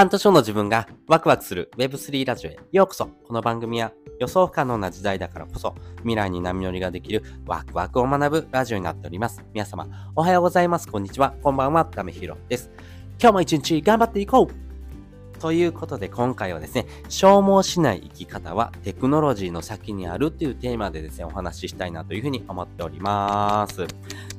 半年後の自分がワクワクする Web3 ラジオへようこそこの番組は予想不可能な時代だからこそ未来に波乗りができるワクワクを学ぶラジオになっております。皆様おはようございます。こんにちは。こんばんは。ためひろです。今日も一日頑張っていこうということで今回はですね、消耗しない生き方はテクノロジーの先にあるっていうテーマでですね、お話ししたいなというふうに思っております。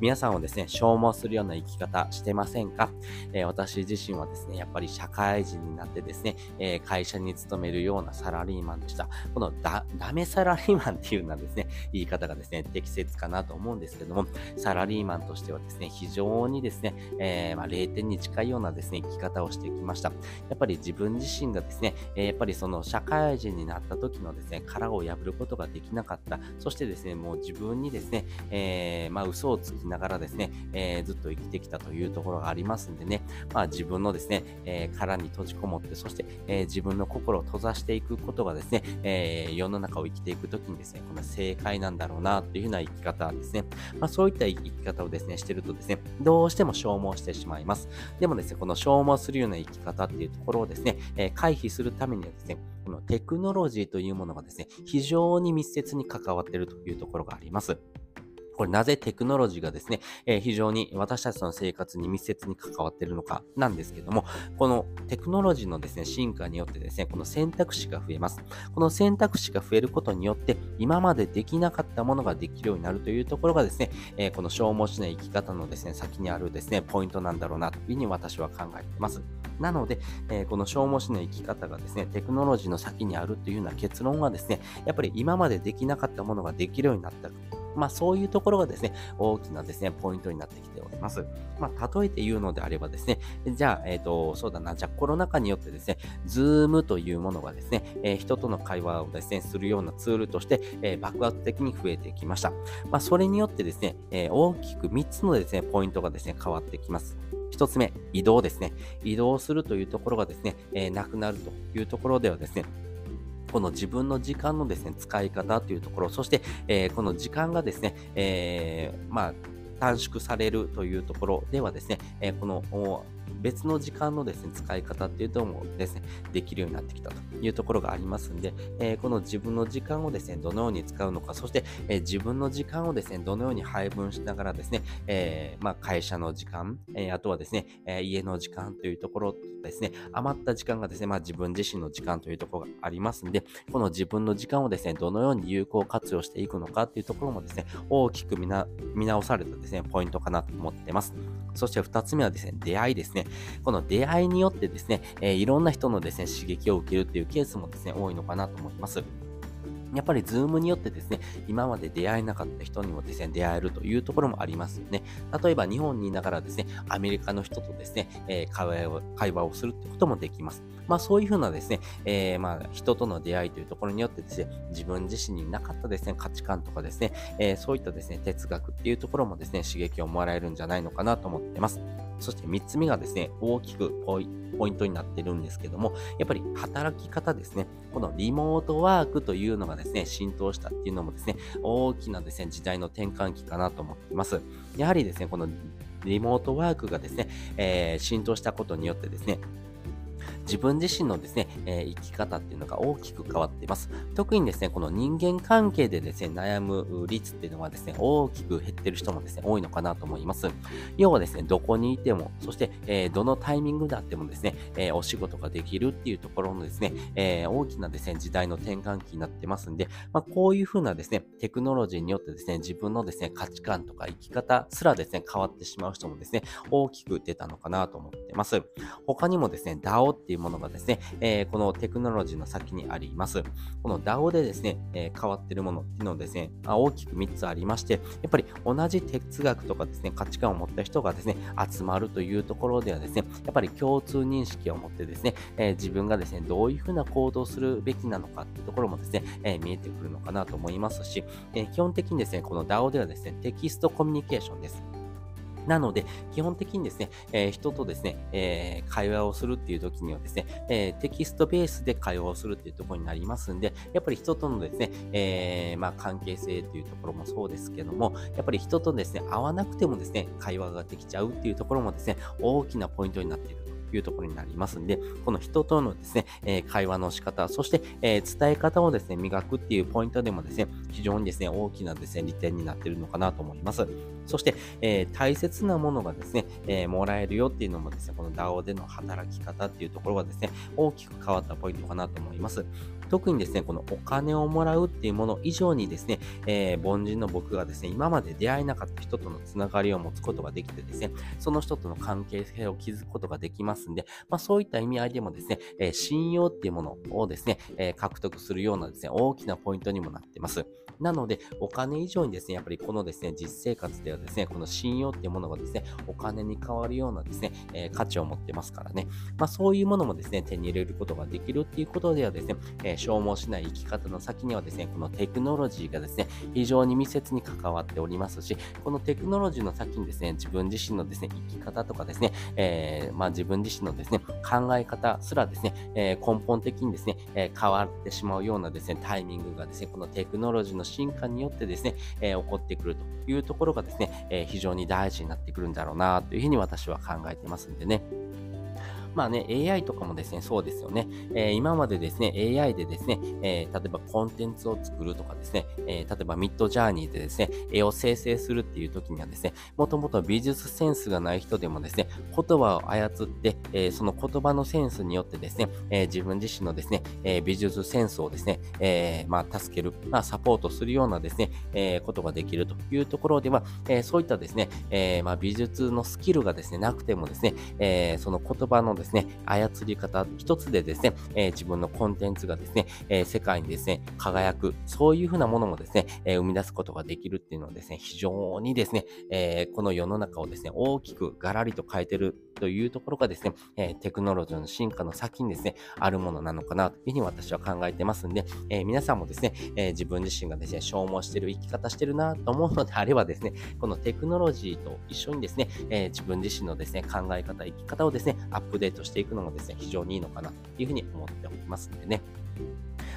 皆さんはですね、消耗するような生き方してませんか、えー、私自身はですね、やっぱり社会人になってですね、えー、会社に勤めるようなサラリーマンでした。このダダメサラリーマンっていうのはですね、言い方がですね、適切かなと思うんですけども、サラリーマンとしてはですね、非常にですね、えー、まあ、0点に近いようなですね、生き方をしてきました。やっぱり自分自身がですね、えやっぱりその社会人になった時のですね、殻を破ることができなかった。そしてですね、もう自分にですね、え、まあ嘘をつきながらですね、えー、ずっと生きてきたというところがありますんでね、まあ自分のですね、えー、殻に閉じこもって、そして、えー、自分の心を閉ざしていくことがですね、えー、世の中を生きていくときにですね、この正解なんだろうなというふうな生き方ですね。まあそういった生き方をですね、してるとですね、どうしても消耗してしまいます。でもですね、この消耗するような生き方っていうところをですね、えー、回避するためにはですね、このテクノロジーというものがですね、非常に密接に関わっているというところがあります。これなぜテクノロジーがですね、えー、非常に私たちの生活に密接に関わっているのかなんですけども、このテクノロジーのですね、進化によってですね、この選択肢が増えます。この選択肢が増えることによって、今までできなかったものができるようになるというところがですね、えー、この消耗しない生き方のですね、先にあるですね、ポイントなんだろうなというふうに私は考えています。なので、えー、この消耗しない生き方がですね、テクノロジーの先にあるというような結論はですね、やっぱり今までできなかったものができるようになった。まあそういうところがですね、大きなですね、ポイントになってきております。まあ例えて言うのであればですね、じゃあ、えっ、ー、と、そうだな、じゃあコロナ禍によってですね、ズームというものがですね、えー、人との会話をですね、するようなツールとして、えー、爆発的に増えてきました。まあそれによってですね、え大きく3つのですね、ポイントがですね、変わってきます。1つ目、移動ですね。移動するというところがですね、えなくなるというところではですね、この自分の時間のですね、使い方というところ、そして、えー、この時間がですね、えー、まあ、短縮されるというところではですね、えー、この別の時間のですね、使い方っていうのもですね、できるようになってきたというところがありますんで、えー、この自分の時間をですね、どのように使うのか、そして、えー、自分の時間をですね、どのように配分しながらですね、えー、まあ、会社の時間、えあとはですね、え家の時間というところですね、余った時間がですね、まあ、自分自身の時間というところがありますんで、この自分の時間をですね、どのように有効活用していくのかっていうところもですね、大きく見直されたですね、ポイントかなと思ってます。そして2つ目はですね、出会いですね。この出会いによってですね、えー、いろんな人のですね、刺激を受けるっていうケースもですね、多いのかなと思います。やっぱりズームによってですね、今まで出会えなかった人にもですね、出会えるというところもありますよね。例えば日本にいながらですね、アメリカの人とですね、えー、会話を会話をするってこともできます。まあそういうふうなですね、えー、まあ人との出会いというところによってですね、自分自身になかったですね、価値観とかですね、えー、そういったですね、哲学っていうところもですね、刺激をもらえるんじゃないのかなと思ってます。そして3つ目がですね、大きくポイントになってるんですけども、やっぱり働き方ですね。このリモートワークというのがですね、浸透したっていうのもですね、大きなですね、時代の転換期かなと思っています。やはりですね、このリモートワークがですね、えー、浸透したことによってですね、自分自身のですね、えー、生き方っていうのが大きく変わっています。特にですね、この人間関係でですね、悩む率っていうのはですね、大きく減ってる人もですね、多いのかなと思います。要はですね、どこにいても、そして、えー、どのタイミングであってもですね、えー、お仕事ができるっていうところのですね、え大きなですね、時代の転換期になってますんで、まあ、こういうふうなですね、テクノロジーによってですね、自分のですね、価値観とか生き方すらですね、変わってしまう人もですね、大きく出たのかなと思ってます。他にもですね、DAO っていうものがですね、えー、このテクノロジーの先にあります。この DAO でですね、え、変わってるものっていうのをですね、大きく3つありまして、やっぱり同じ哲学とかですね、価値観を持った人がですね、集まるというところではですね、やっぱり共通認識を持ってですね、え、自分がですね、どういうふうな行動するべきなのかっていうところもですね、え見えてくるのかなと思いますし、え基本的にですね、この DAO ではですね、テキストコミュニケーションです。なので、基本的にですね、えー、人とですね、えー、会話をするっていう時にはですね、えー、テキストベースで会話をするっていうところになりますんで、やっぱり人とのですね、えまあ、関係性っていうところもそうですけども、やっぱり人とですね、会わなくてもですね、会話ができちゃうっていうところもですね、大きなポイントになっている。いうところになりますんで、この人とのですね、えー、会話の仕方、そして、えー、伝え方をですね、磨くっていうポイントでもですね、非常にですね、大きなですね、利点になっているのかなと思います。そして、えー、大切なものがですね、えー、もらえるよっていうのもですね、この DAO での働き方っていうところはですね、大きく変わったポイントかなと思います。特にですね、このお金をもらうっていうもの以上にですね、えー、凡人の僕がですね、今まで出会えなかった人とのつながりを持つことができてですね、その人との関係性を築くことができますんで、まあそういった意味合いでもですね、えー、信用っていうものをですね、えー、獲得するようなですね、大きなポイントにもなってます。なので、お金以上にですね、やっぱりこのですね、実生活ではですね、この信用っていうものがですね、お金に変わるようなですね、えー、価値を持ってますからね。まあそういうものもですね、手に入れることができるっていうことではですね、えー、消耗しない生き方の先にはですね、このテクノロジーがですね、非常に密接に関わっておりますし、このテクノロジーの先にですね、自分自身のですね、生き方とかですね、えー、まあ自分自身のですね、考え方すらですね、えー、根本的にですね、えー、変わってしまうようなですね、タイミングがですね、このテクノロジーの進化によってですね、え起こってくるというところがですね、え非常に大事になってくるんだろうなというふうに私は考えてますんでね。まあね、AI とかもですね、そうですよね。えー、今までですね、AI でですね、えー、例えばコンテンツを作るとかですね、えー、例えばミッドジャーニーでですね、絵を生成するっていう時にはですね、もともと美術センスがない人でもですね、言葉を操って、え、その言葉のセンスによってですね、え、自分自身のですね、え、美術センスをですね、え、まあ、助ける、まあ、サポートするようなですね、え、ことができるというところでは、え、そういったですね、え、まあ、美術のスキルがですね、なくてもですね、え、その言葉のですね、操り方一つでですね、えー、自分のコンテンツがですね、えー、世界にですね、輝く、そういうふうなものもですね、え生み出すことができるっていうのはですね、非常にですね、えこの世の中をですね、大きくガラリと変えてるというところがですね、えテクノロジーの進化の先にですね、あるものなのかなというふうに私は考えてますんで、え皆さんもですね、え自分自身がですね、消耗してる生き方してるなと思うのであればですね、このテクノロジーと一緒にですね、え自分自身のですね、考え方、生き方をですね、アップデートしていくのもですね、非常にいいのかなというふうに思っておりますんでね。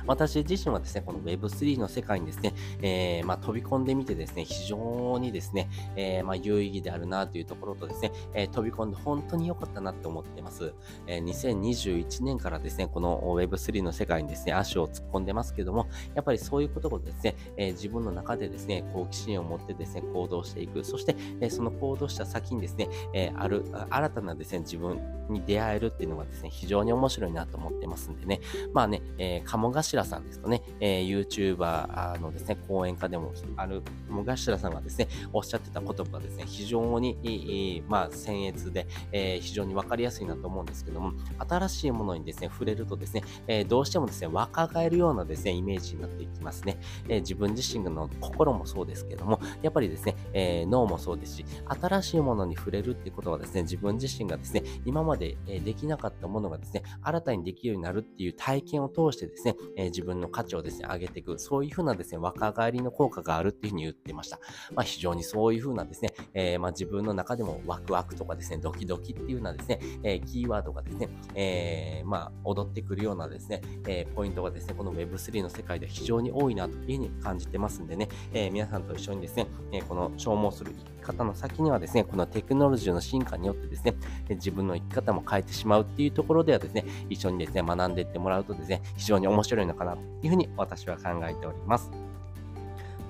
私自身はですね、この Web3 の世界にですね、えー、まあ、飛び込んでみてですね、非常にですね、えー、まあ、有意義であるなというところとですね、えー、飛び込んで本当に良かったなって思ってます。え2021年からですね、この Web3 の世界にですね、足を突っ込んでますけども、やっぱりそういうことをですね、え自分の中でですね、好奇心を持ってですね、行動していく。そして、えその行動した先にですね、えある、新たなですね、自分に出会えるっていうのがですね、非常に面白いなと思ってますんでね、まあね、えー、鴨頭さんですかね、えー、YouTuber のですね、講演家でもある鴨頭さんがですね、おっしゃってた言葉がですね、非常に、まあ、僭越で、えー、非常にわかりやすいなと思うんですけども、新しいものにですね、触れるとですね、えー、どうしてもですね、若返るようなですね、イメージになっていきますね。えー、自分自身の心もそうですけども、やっぱりですね、え、脳もそうですし、新しいものに触れるっていうことはですね、自分自身がですね、今までできなかったものがですね、新たにできるようになるっていう体験を通してですね、ー、自分の価値をですね、上げていく、そういうふうなですね、若返りの効果があるっていうふうに言ってました。まあ、非常にそういうふうなですね、えー、まあ、自分の中でもワクワクとかですね、ドキドキっていうようなですね、えー、キーワードがですね、えー、まあ、踊ってくるようなですね、えポイントがですね、この Web3 の世界で非常に多いなというふうに感じてますんでね、え皆さんと一緒にですね、えこの消耗する生き方の先にはですね、このテクノロジーの進化によってですね、自分の生き方も変えてしまうっていうところではですね、一緒にですね、学んでいってもらうとですね、非常に面白いなのかなというふうに私は考えております。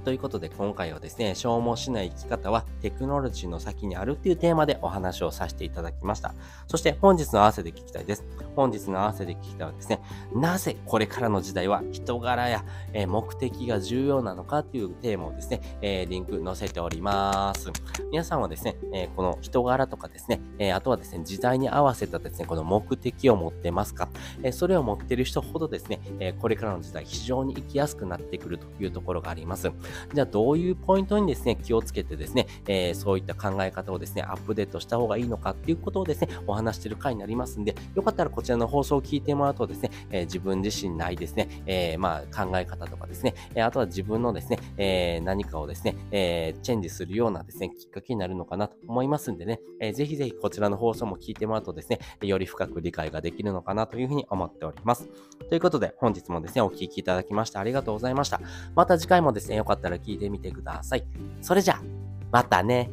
ということで今回はですね、消耗しない生き方はテクノロジーの先にあるっていうテーマでお話をさせていただきました。そして本日の合わせで聞きたいです。本日の合わせで聞きたいはですね、なぜこれからの時代は人柄や、目的が重要なのかっていうテーマをですね、リンク載せております。皆さんはですね、この人柄とかですね、あとはですね、時代に合わせたですね、この目的を持ってますか、それを持ってる人ほどですね、これからの時代非常に生きやすくなってくるというところがあります。じゃあどういうポイントにですね、気をつけてですね、えー、そういった考え方をですね、アップデートした方がいいのかっていうことをですね、お話してる回になりますんで、よかったらこちらの放送を聞いてもらうとですね、えー、自分自身ないですね、えー、まあ考え方とかですね、えあとは自分のですね、え何かをですね、えチェンジするようなですね、きっかけになるのかなと思いますんでね、えー、ぜひぜひこちらの放送も聞いてもらうとですね、より深く理解ができるのかなというふうに思っております。ということで、本日もですね、お聴きいただきましてありがとうございました。また次回もですね、よかったったら聞いてみてください。それじゃあ、またね。